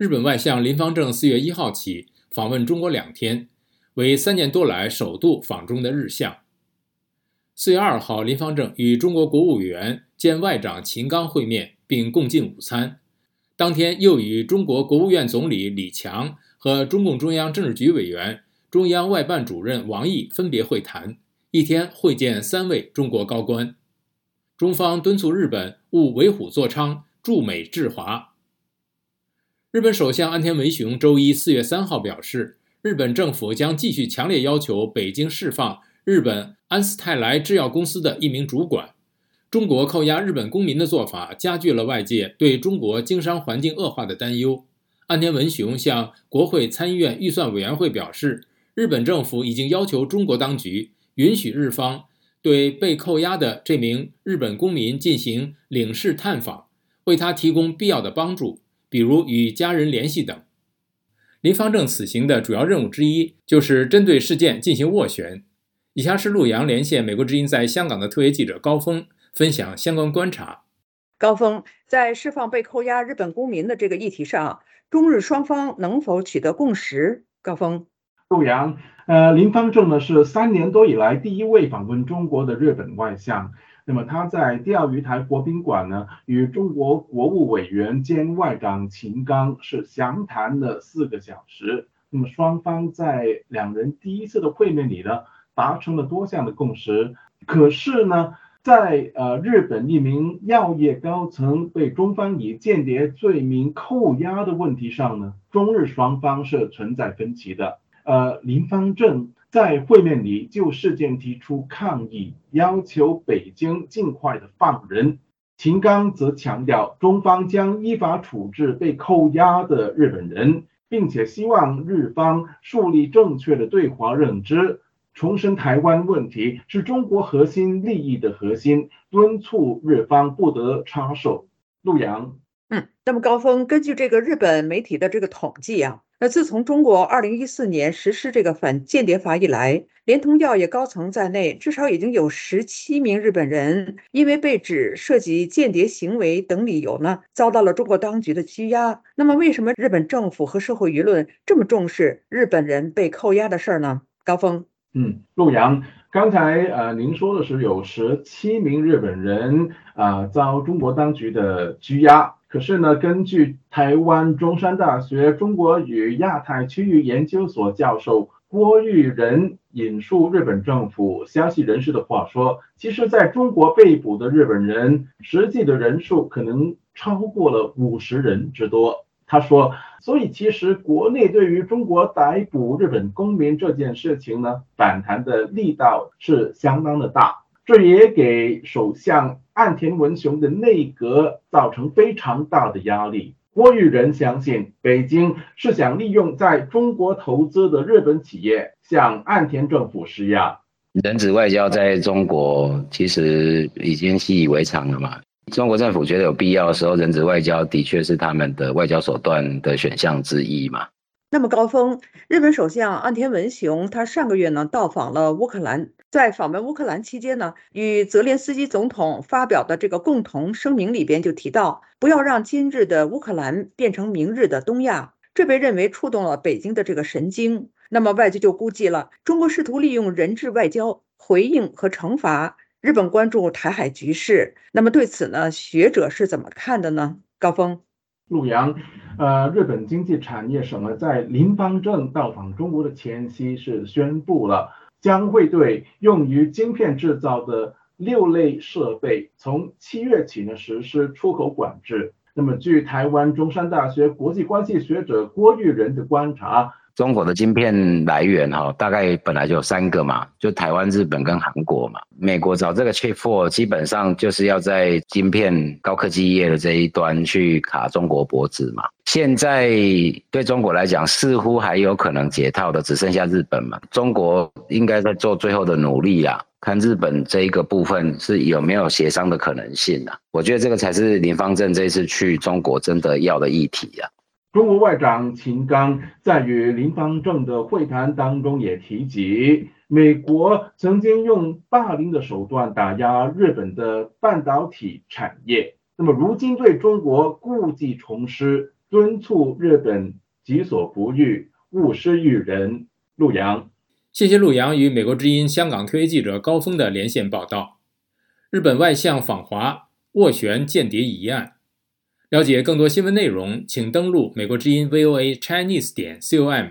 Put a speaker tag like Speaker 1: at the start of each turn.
Speaker 1: 日本外相林方正四月一号起访问中国两天，为三年多来首度访中的日相。四月二号，林方正与中国国务委员兼外长秦刚会面，并共进午餐。当天又与中国国务院总理李强和中共中央政治局委员、中央外办主任王毅分别会谈，一天会见三位中国高官。中方敦促日本勿为虎作伥，助美制华。日本首相安田文雄周一四月三号表示，日本政府将继续强烈要求北京释放日本安斯泰莱制药公司的一名主管。中国扣押日本公民的做法加剧了外界对中国经商环境恶化的担忧。安田文雄向国会参议院预算委员会表示，日本政府已经要求中国当局允许日方对被扣押的这名日本公民进行领事探访，为他提供必要的帮助，比如与家人联系等。林方正此行的主要任务之一就是针对事件进行斡旋。以下是陆洋连线美国之音在香港的特约记者高峰。分享相关观察。
Speaker 2: 高峰在释放被扣押日本公民的这个议题上，中日双方能否取得共识？高峰，
Speaker 3: 陆阳，呃，林方正呢是三年多以来第一位访问中国的日本外相。那么他在钓鱼台国宾馆呢，与中国国务委员兼外长秦刚是详谈了四个小时。那么双方在两人第一次的会面里呢，达成了多项的共识。可是呢？在呃，日本一名药业高层被中方以间谍罪名扣押的问题上呢，中日双方是存在分歧的。呃，林方正在会面里就事件提出抗议，要求北京尽快的放人。秦刚则强调，中方将依法处置被扣押的日本人，并且希望日方树立正确的对华认知。重申台湾问题是中国核心利益的核心，敦促日方不得插手。陆阳，
Speaker 2: 嗯，那么高峰，根据这个日本媒体的这个统计啊，那自从中国二零一四年实施这个反间谍法以来，连同药业高层在内，至少已经有十七名日本人因为被指涉及间谍行为等理由呢，遭到了中国当局的拘押。那么，为什么日本政府和社会舆论这么重视日本人被扣押的事儿呢？高峰。
Speaker 3: 嗯，陆阳，刚才呃您说的是有十七名日本人啊遭中国当局的拘押，可是呢，根据台湾中山大学中国与亚太区域研究所教授郭玉仁引述日本政府消息人士的话说，其实在中国被捕的日本人实际的人数可能超过了五十人之多。他说，所以其实国内对于中国逮捕日本公民这件事情呢，反弹的力道是相当的大，这也给首相岸田文雄的内阁造成非常大的压力。郭玉仁相信，北京是想利用在中国投资的日本企业向岸田政府施压。
Speaker 4: 人质外交在中国其实已经习以为常了嘛。中国政府觉得有必要的时候，人质外交的确是他们的外交手段的选项之一嘛。
Speaker 2: 那么高峰，日本首相岸田文雄他上个月呢到访了乌克兰，在访问乌克兰期间呢，与泽连斯基总统发表的这个共同声明里边就提到，不要让今日的乌克兰变成明日的东亚，这被认为触动了北京的这个神经。那么外界就估计了，中国试图利用人质外交回应和惩罚。日本关注台海局势，那么对此呢，学者是怎么看的呢？高峰，
Speaker 3: 陆阳，呃，日本经济产业省呢，在林方正到访中国的前夕是宣布了，将会对用于晶片制造的六类设备，从七月起呢实施出口管制。那么，据台湾中山大学国际关系学者郭玉仁的观察。
Speaker 4: 中国的晶片来源哈，大概本来就有三个嘛，就台湾、日本跟韩国嘛。美国找这个 Chip Four，基本上就是要在晶片高科技业的这一端去卡中国脖子嘛。现在对中国来讲，似乎还有可能解套的，只剩下日本嘛。中国应该在做最后的努力啊，看日本这一个部分是有没有协商的可能性啊。我觉得这个才是林方正这次去中国真的要的议题啊。
Speaker 3: 中国外长秦刚在与林方正的会谈当中也提及美国曾经用霸凌的手段打压日本的半导体产业。那么如今对中国故伎重施敦促日本己所不欲勿施于人。陆洋
Speaker 1: 谢谢陆洋与美国之音香港特约记者高峰的连线报道。日本外相访华斡旋间谍疑案。了解更多新闻内容请登录美国之音 voa chinese 点 com